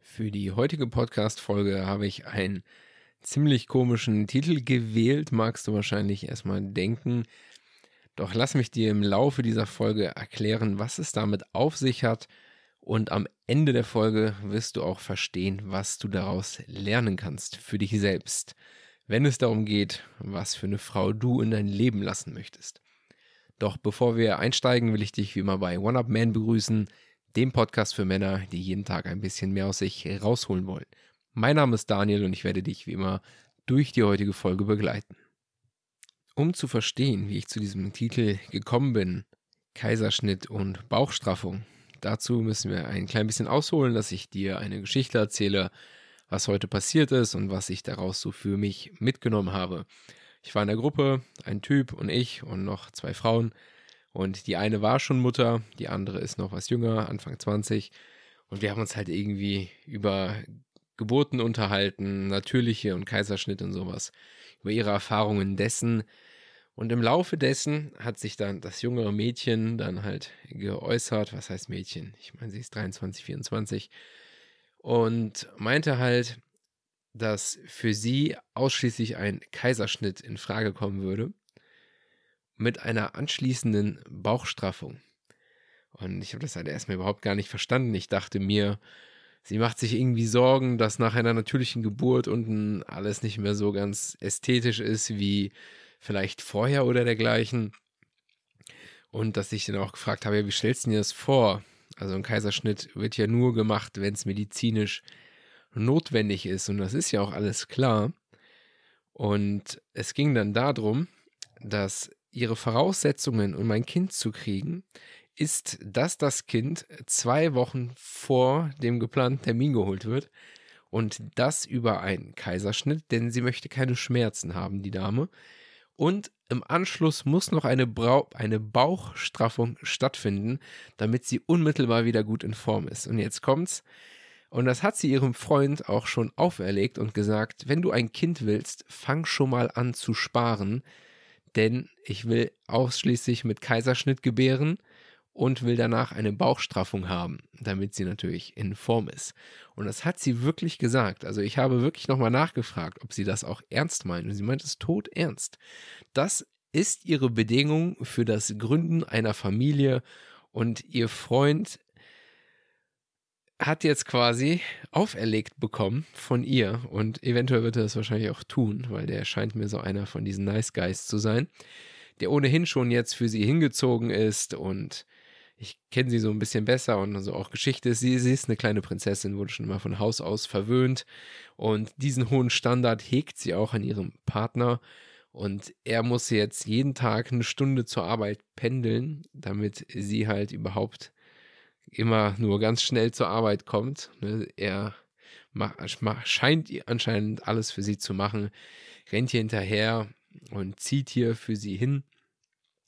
Für die heutige Podcast-Folge habe ich einen ziemlich komischen Titel gewählt, magst du wahrscheinlich erstmal denken. Doch lass mich dir im Laufe dieser Folge erklären, was es damit auf sich hat. Und am Ende der Folge wirst du auch verstehen, was du daraus lernen kannst für dich selbst, wenn es darum geht, was für eine Frau du in dein Leben lassen möchtest. Doch bevor wir einsteigen, will ich dich wie immer bei One Up Man begrüßen, dem Podcast für Männer, die jeden Tag ein bisschen mehr aus sich rausholen wollen. Mein Name ist Daniel und ich werde dich wie immer durch die heutige Folge begleiten. Um zu verstehen, wie ich zu diesem Titel gekommen bin, Kaiserschnitt und Bauchstraffung, dazu müssen wir ein klein bisschen ausholen, dass ich dir eine Geschichte erzähle, was heute passiert ist und was ich daraus so für mich mitgenommen habe. Ich war in der Gruppe, ein Typ und ich und noch zwei Frauen. Und die eine war schon Mutter, die andere ist noch was jünger, Anfang 20. Und wir haben uns halt irgendwie über Geburten unterhalten, natürliche und Kaiserschnitt und sowas, über ihre Erfahrungen dessen. Und im Laufe dessen hat sich dann das jüngere Mädchen dann halt geäußert, was heißt Mädchen? Ich meine, sie ist 23, 24 und meinte halt, dass für sie ausschließlich ein Kaiserschnitt in Frage kommen würde mit einer anschließenden Bauchstraffung. Und ich habe das halt erstmal überhaupt gar nicht verstanden. Ich dachte mir, sie macht sich irgendwie Sorgen, dass nach einer natürlichen Geburt unten alles nicht mehr so ganz ästhetisch ist wie vielleicht vorher oder dergleichen. Und dass ich dann auch gefragt habe, ja, wie stellst du dir das vor? Also ein Kaiserschnitt wird ja nur gemacht, wenn es medizinisch notwendig ist. Und das ist ja auch alles klar. Und es ging dann darum, dass ihre Voraussetzungen, um ein Kind zu kriegen, ist, dass das Kind zwei Wochen vor dem geplanten Termin geholt wird und das über einen Kaiserschnitt, denn sie möchte keine Schmerzen haben, die Dame. Und im Anschluss muss noch eine, Brau eine Bauchstraffung stattfinden, damit sie unmittelbar wieder gut in Form ist. Und jetzt kommt's. Und das hat sie ihrem Freund auch schon auferlegt und gesagt, wenn du ein Kind willst, fang schon mal an zu sparen, denn ich will ausschließlich mit Kaiserschnitt gebären und will danach eine Bauchstraffung haben, damit sie natürlich in Form ist. Und das hat sie wirklich gesagt. Also ich habe wirklich nochmal nachgefragt, ob sie das auch ernst meint. Und sie meint es tot ernst. Das ist ihre Bedingung für das Gründen einer Familie und ihr Freund hat jetzt quasi auferlegt bekommen von ihr und eventuell wird er das wahrscheinlich auch tun, weil der scheint mir so einer von diesen Nice Guys zu sein, der ohnehin schon jetzt für sie hingezogen ist und ich kenne sie so ein bisschen besser und also auch Geschichte. Sie, sie ist eine kleine Prinzessin, wurde schon immer von Haus aus verwöhnt und diesen hohen Standard hegt sie auch an ihrem Partner und er muss jetzt jeden Tag eine Stunde zur Arbeit pendeln, damit sie halt überhaupt immer nur ganz schnell zur Arbeit kommt. Ne? Er scheint anscheinend alles für sie zu machen, rennt hier hinterher und zieht hier für sie hin,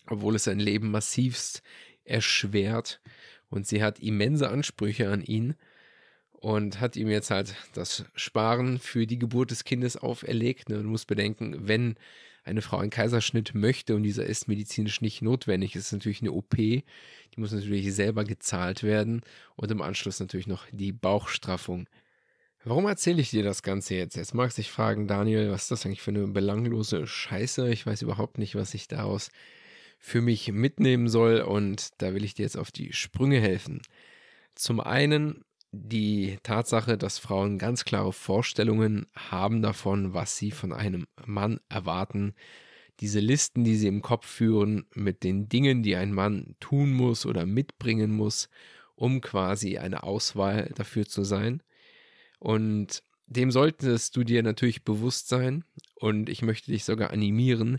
obwohl es sein Leben massivst erschwert. Und sie hat immense Ansprüche an ihn und hat ihm jetzt halt das Sparen für die Geburt des Kindes auferlegt. Ne? Du musst bedenken, wenn eine Frau einen Kaiserschnitt möchte und dieser ist medizinisch nicht notwendig, ist natürlich eine OP, die muss natürlich selber gezahlt werden und im Anschluss natürlich noch die Bauchstraffung. Warum erzähle ich dir das Ganze jetzt? Jetzt magst du dich fragen, Daniel, was ist das eigentlich für eine belanglose Scheiße? Ich weiß überhaupt nicht, was ich daraus für mich mitnehmen soll und da will ich dir jetzt auf die Sprünge helfen. Zum einen die Tatsache, dass Frauen ganz klare Vorstellungen haben davon, was sie von einem Mann erwarten. Diese Listen, die sie im Kopf führen mit den Dingen, die ein Mann tun muss oder mitbringen muss, um quasi eine Auswahl dafür zu sein. Und dem solltest du dir natürlich bewusst sein und ich möchte dich sogar animieren,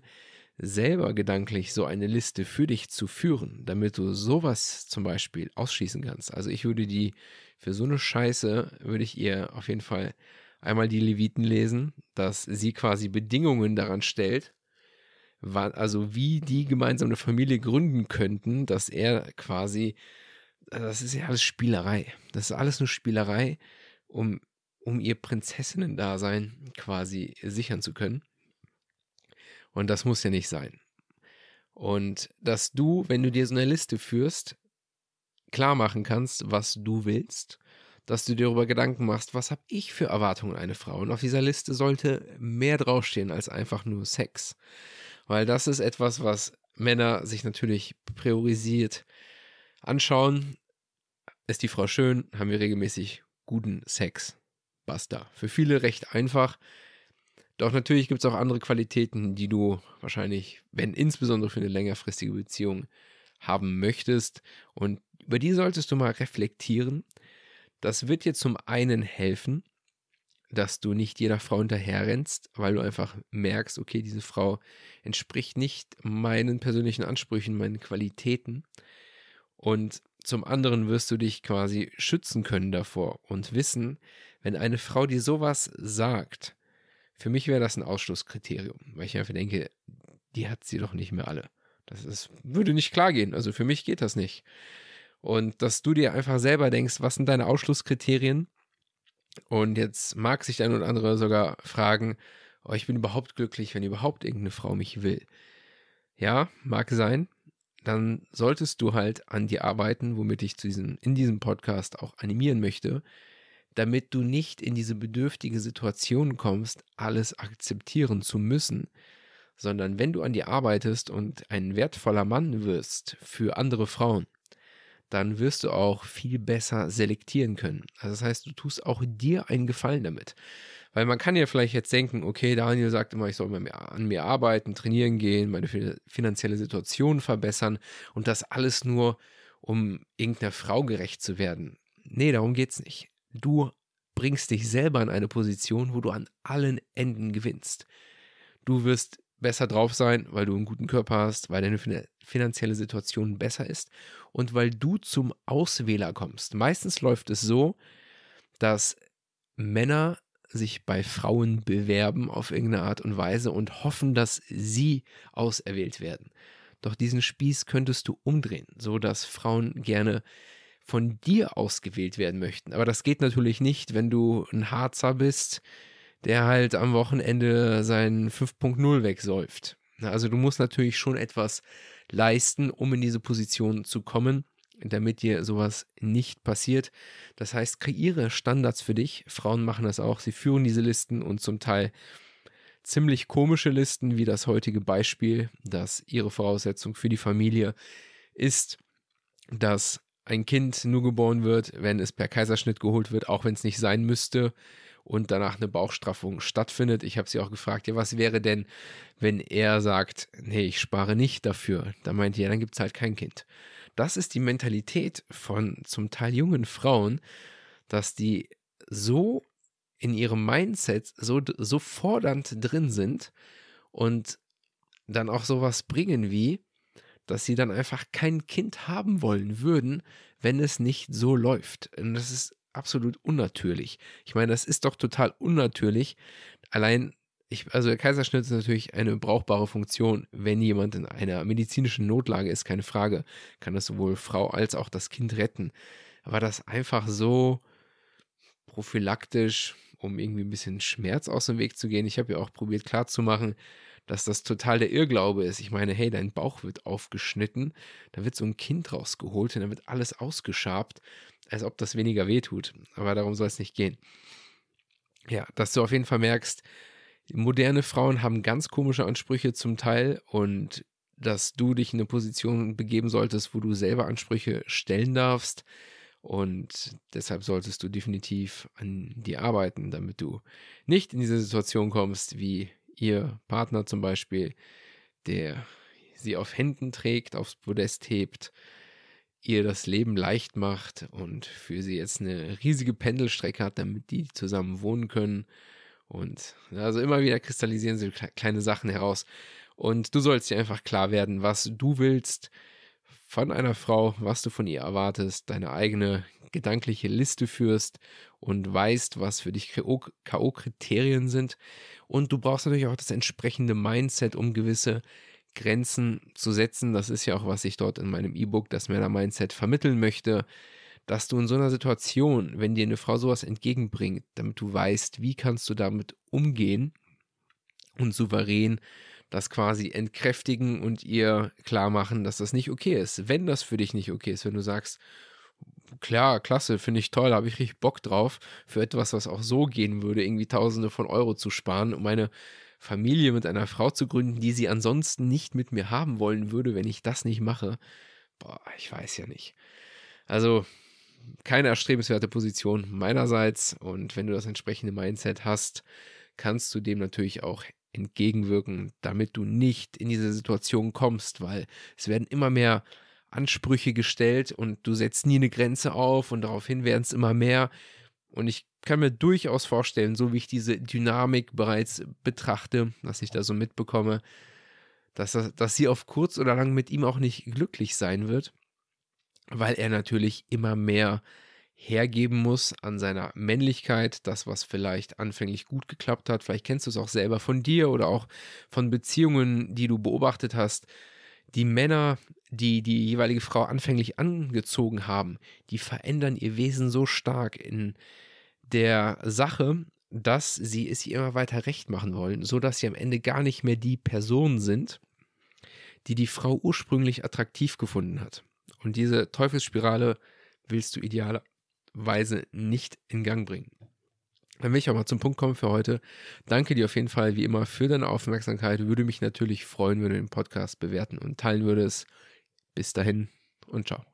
selber gedanklich so eine Liste für dich zu führen, damit du sowas zum Beispiel ausschließen kannst. Also ich würde die für so eine Scheiße würde ich ihr auf jeden Fall einmal die Leviten lesen, dass sie quasi Bedingungen daran stellt, also wie die gemeinsam eine Familie gründen könnten, dass er quasi, das ist ja alles Spielerei. Das ist alles nur Spielerei, um, um ihr Prinzessinnen-Dasein quasi sichern zu können. Und das muss ja nicht sein. Und dass du, wenn du dir so eine Liste führst, klar machen kannst, was du willst, dass du dir darüber Gedanken machst, was habe ich für Erwartungen an eine Frau? Und auf dieser Liste sollte mehr draufstehen als einfach nur Sex. Weil das ist etwas, was Männer sich natürlich priorisiert anschauen. Ist die Frau schön? Haben wir regelmäßig guten Sex? Basta. Für viele recht einfach. Doch natürlich gibt es auch andere Qualitäten, die du wahrscheinlich, wenn insbesondere für eine längerfristige Beziehung, haben möchtest. Und über die solltest du mal reflektieren. Das wird dir zum einen helfen, dass du nicht jeder Frau hinterherrennst, weil du einfach merkst, okay, diese Frau entspricht nicht meinen persönlichen Ansprüchen, meinen Qualitäten. Und zum anderen wirst du dich quasi schützen können davor und wissen, wenn eine Frau dir sowas sagt, für mich wäre das ein Ausschlusskriterium, weil ich einfach denke, die hat sie doch nicht mehr alle. Das ist, würde nicht klar gehen. Also für mich geht das nicht. Und dass du dir einfach selber denkst, was sind deine Ausschlusskriterien? Und jetzt mag sich der ein oder andere sogar fragen, oh, ich bin überhaupt glücklich, wenn überhaupt irgendeine Frau mich will. Ja, mag sein. Dann solltest du halt an dir arbeiten, womit ich zu diesem, in diesem Podcast auch animieren möchte, damit du nicht in diese bedürftige Situation kommst, alles akzeptieren zu müssen, sondern wenn du an dir arbeitest und ein wertvoller Mann wirst für andere Frauen, dann wirst du auch viel besser selektieren können. Also das heißt, du tust auch dir einen Gefallen damit. Weil man kann ja vielleicht jetzt denken, okay, Daniel sagt immer, ich soll an mir arbeiten, trainieren gehen, meine finanzielle Situation verbessern und das alles nur, um irgendeiner Frau gerecht zu werden. Nee, darum geht's nicht. Du bringst dich selber in eine Position, wo du an allen Enden gewinnst. Du wirst besser drauf sein, weil du einen guten Körper hast, weil deine finanzielle Situation besser ist und weil du zum Auswähler kommst. Meistens läuft es so, dass Männer sich bei Frauen bewerben auf irgendeine Art und Weise und hoffen, dass sie auserwählt werden. Doch diesen Spieß könntest du umdrehen, so dass Frauen gerne von dir ausgewählt werden möchten. Aber das geht natürlich nicht, wenn du ein Harzer bist, der halt am Wochenende sein 5.0 wegsäuft. Also du musst natürlich schon etwas leisten, um in diese Position zu kommen, damit dir sowas nicht passiert. Das heißt, kreiere Standards für dich. Frauen machen das auch. Sie führen diese Listen und zum Teil ziemlich komische Listen, wie das heutige Beispiel, dass ihre Voraussetzung für die Familie ist, dass ein Kind nur geboren wird, wenn es per Kaiserschnitt geholt wird, auch wenn es nicht sein müsste und danach eine Bauchstraffung stattfindet. Ich habe sie auch gefragt, ja, was wäre denn, wenn er sagt, nee, ich spare nicht dafür? Da meinte er, dann gibt es halt kein Kind. Das ist die Mentalität von zum Teil jungen Frauen, dass die so in ihrem Mindset so, so fordernd drin sind und dann auch sowas bringen wie, dass sie dann einfach kein Kind haben wollen würden, wenn es nicht so läuft. Und das ist absolut unnatürlich. Ich meine, das ist doch total unnatürlich. Allein, ich, also der Kaiserschnitt ist natürlich eine brauchbare Funktion, wenn jemand in einer medizinischen Notlage ist, keine Frage, kann das sowohl Frau als auch das Kind retten. Aber das einfach so prophylaktisch, um irgendwie ein bisschen Schmerz aus dem Weg zu gehen. Ich habe ja auch probiert klarzumachen, dass das total der Irrglaube ist. Ich meine, hey, dein Bauch wird aufgeschnitten, da wird so ein Kind rausgeholt und dann wird alles ausgeschabt als ob das weniger wehtut. Aber darum soll es nicht gehen. Ja, dass du auf jeden Fall merkst, moderne Frauen haben ganz komische Ansprüche zum Teil und dass du dich in eine Position begeben solltest, wo du selber Ansprüche stellen darfst. Und deshalb solltest du definitiv an dir arbeiten, damit du nicht in diese Situation kommst, wie ihr Partner zum Beispiel, der sie auf Händen trägt, aufs Podest hebt ihr das Leben leicht macht und für sie jetzt eine riesige Pendelstrecke hat, damit die zusammen wohnen können. Und also immer wieder kristallisieren sie kleine Sachen heraus. Und du sollst dir einfach klar werden, was du willst von einer Frau, was du von ihr erwartest, deine eigene gedankliche Liste führst und weißt, was für dich K.O.-Kriterien sind. Und du brauchst natürlich auch das entsprechende Mindset, um gewisse Grenzen zu setzen. Das ist ja auch, was ich dort in meinem E-Book, das Männer-Mindset, vermitteln möchte, dass du in so einer Situation, wenn dir eine Frau sowas entgegenbringt, damit du weißt, wie kannst du damit umgehen und souverän das quasi entkräftigen und ihr klar machen, dass das nicht okay ist. Wenn das für dich nicht okay ist, wenn du sagst, klar, klasse, finde ich toll, habe ich richtig Bock drauf, für etwas, was auch so gehen würde, irgendwie Tausende von Euro zu sparen, um eine Familie mit einer Frau zu gründen, die sie ansonsten nicht mit mir haben wollen würde, wenn ich das nicht mache. Boah, ich weiß ja nicht. Also, keine erstrebenswerte Position meinerseits. Und wenn du das entsprechende Mindset hast, kannst du dem natürlich auch entgegenwirken, damit du nicht in diese Situation kommst, weil es werden immer mehr Ansprüche gestellt und du setzt nie eine Grenze auf und daraufhin werden es immer mehr. Und ich kann mir durchaus vorstellen, so wie ich diese Dynamik bereits betrachte, was ich da so mitbekomme, dass, dass sie auf kurz oder lang mit ihm auch nicht glücklich sein wird, weil er natürlich immer mehr hergeben muss an seiner Männlichkeit, das, was vielleicht anfänglich gut geklappt hat. Vielleicht kennst du es auch selber von dir oder auch von Beziehungen, die du beobachtet hast. Die Männer, die die jeweilige Frau anfänglich angezogen haben, die verändern ihr Wesen so stark in der Sache, dass sie es ihr immer weiter recht machen wollen, sodass sie am Ende gar nicht mehr die Person sind, die die Frau ursprünglich attraktiv gefunden hat. Und diese Teufelsspirale willst du idealer, Weise nicht in Gang bringen. Dann will ich auch mal zum Punkt kommen für heute. Danke dir auf jeden Fall wie immer für deine Aufmerksamkeit. Würde mich natürlich freuen, wenn du den Podcast bewerten und teilen würdest. Bis dahin und ciao.